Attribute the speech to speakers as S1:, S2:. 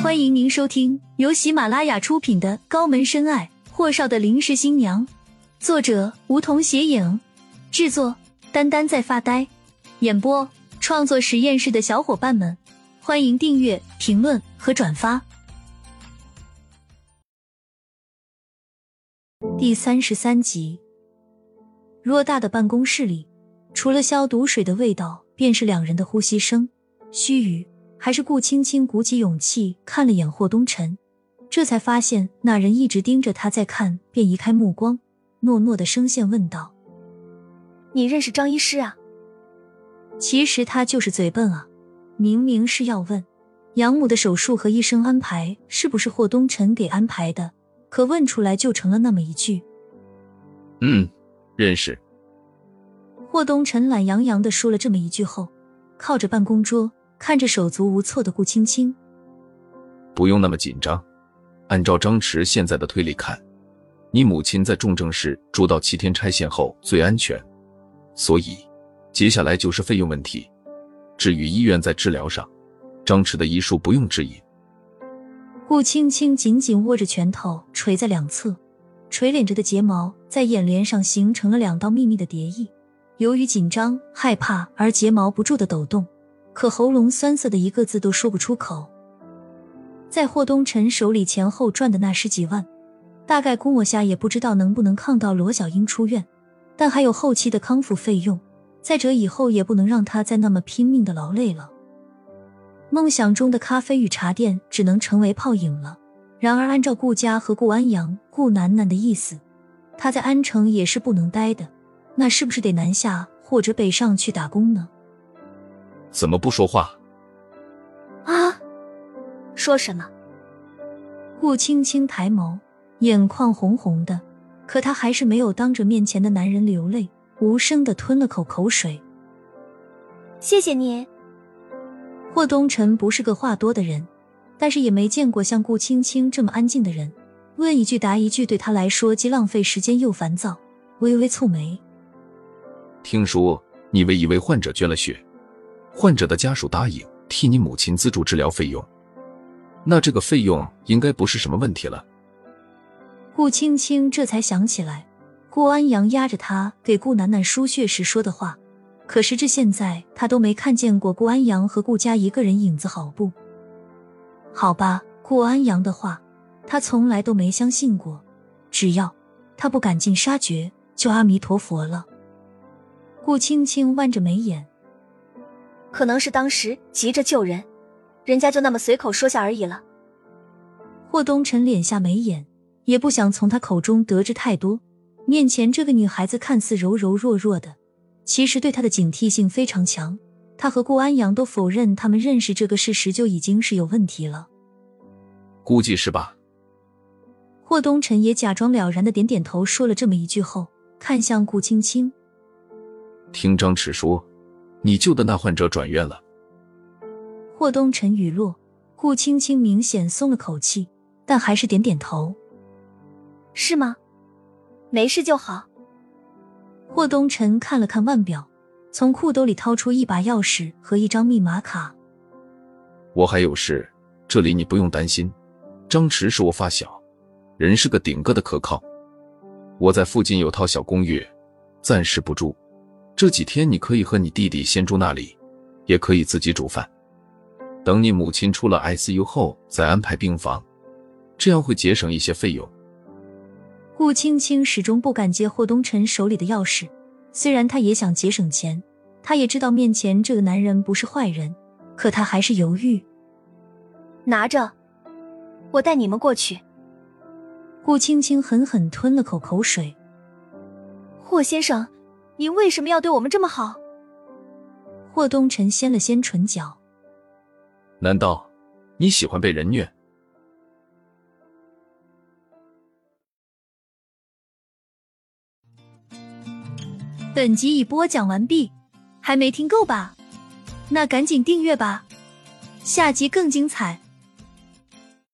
S1: 欢迎您收听由喜马拉雅出品的《高门深爱：霍少的临时新娘》，作者梧桐斜影，制作丹丹在发呆，演播创作实验室的小伙伴们，欢迎订阅、评论和转发。第三十三集，偌大的办公室里，除了消毒水的味道，便是两人的呼吸声。须臾，还是顾青青鼓起勇气看了眼霍东辰，这才发现那人一直盯着他在看，便移开目光，糯糯的声线问道：“
S2: 你认识张医师啊？”
S1: 其实他就是嘴笨啊，明明是要问养母的手术和医生安排是不是霍东辰给安排的，可问出来就成了那么一句：“
S3: 嗯，认识。”
S1: 霍东辰懒洋洋的说了这么一句后，靠着办公桌。看着手足无措的顾青青，
S3: 不用那么紧张。按照张弛现在的推理看，你母亲在重症室住到七天拆线后最安全，所以接下来就是费用问题。至于医院在治疗上，张弛的医术不用质疑。
S1: 顾青青紧紧握着拳头垂在两侧，垂敛着的睫毛在眼帘上形成了两道密密的蝶翼，由于紧张害怕而睫毛不住的抖动。可喉咙酸涩的一个字都说不出口。在霍东辰手里前后赚的那十几万，大概估摸下也不知道能不能抗到罗小英出院，但还有后期的康复费用。再者以后也不能让他再那么拼命的劳累了。梦想中的咖啡与茶店只能成为泡影了。然而按照顾家和顾安阳、顾楠楠的意思，他在安城也是不能待的，那是不是得南下或者北上去打工呢？
S3: 怎么不说话？
S2: 啊！说什么？
S1: 顾青青抬眸，眼眶红红的，可她还是没有当着面前的男人流泪，无声的吞了口口水。
S2: 谢谢你。
S1: 霍东辰不是个话多的人，但是也没见过像顾青青这么安静的人，问一句答一句，对他来说既浪费时间又烦躁。微微蹙眉，
S3: 听说你为一位患者捐了血。患者的家属答应替你母亲资助治疗费用，那这个费用应该不是什么问题了。
S1: 顾青青这才想起来，顾安阳压着他给顾楠楠输血时说的话，可是至现在他都没看见过顾安阳和顾家一个人影子，好不？好吧，顾安阳的话他从来都没相信过，只要他不赶尽杀绝，就阿弥陀佛了。顾青青弯着眉眼。
S2: 可能是当时急着救人，人家就那么随口说下而已了。
S1: 霍东辰敛下眉眼，也不想从他口中得知太多。面前这个女孩子看似柔柔弱弱的，其实对他的警惕性非常强。他和顾安阳都否认他们认识这个事实就已经是有问题了。
S3: 估计是吧。
S1: 霍东辰也假装了然的点点头，说了这么一句后，看向顾青青，
S3: 听张弛说。你救的那患者转院了。
S1: 霍东辰语落，顾青青明显松了口气，但还是点点头。
S2: 是吗？没事就好。
S1: 霍东辰看了看腕表，从裤兜里掏出一把钥匙和一张密码卡。
S3: 我还有事，这里你不用担心。张弛是我发小，人是个顶个的可靠。我在附近有套小公寓，暂时不住。这几天你可以和你弟弟先住那里，也可以自己煮饭。等你母亲出了 ICU 后再安排病房，这样会节省一些费用。
S1: 顾青青始终不敢接霍东辰手里的钥匙，虽然她也想节省钱，她也知道面前这个男人不是坏人，可她还是犹豫。
S2: 拿着，我带你们过去。
S1: 顾青青狠狠吞了口口水。
S2: 霍先生。您为什么要对我们这么好？
S1: 霍东辰掀了掀唇角，
S3: 难道你喜欢被人虐？
S1: 本集已播讲完毕，还没听够吧？那赶紧订阅吧，下集更精彩。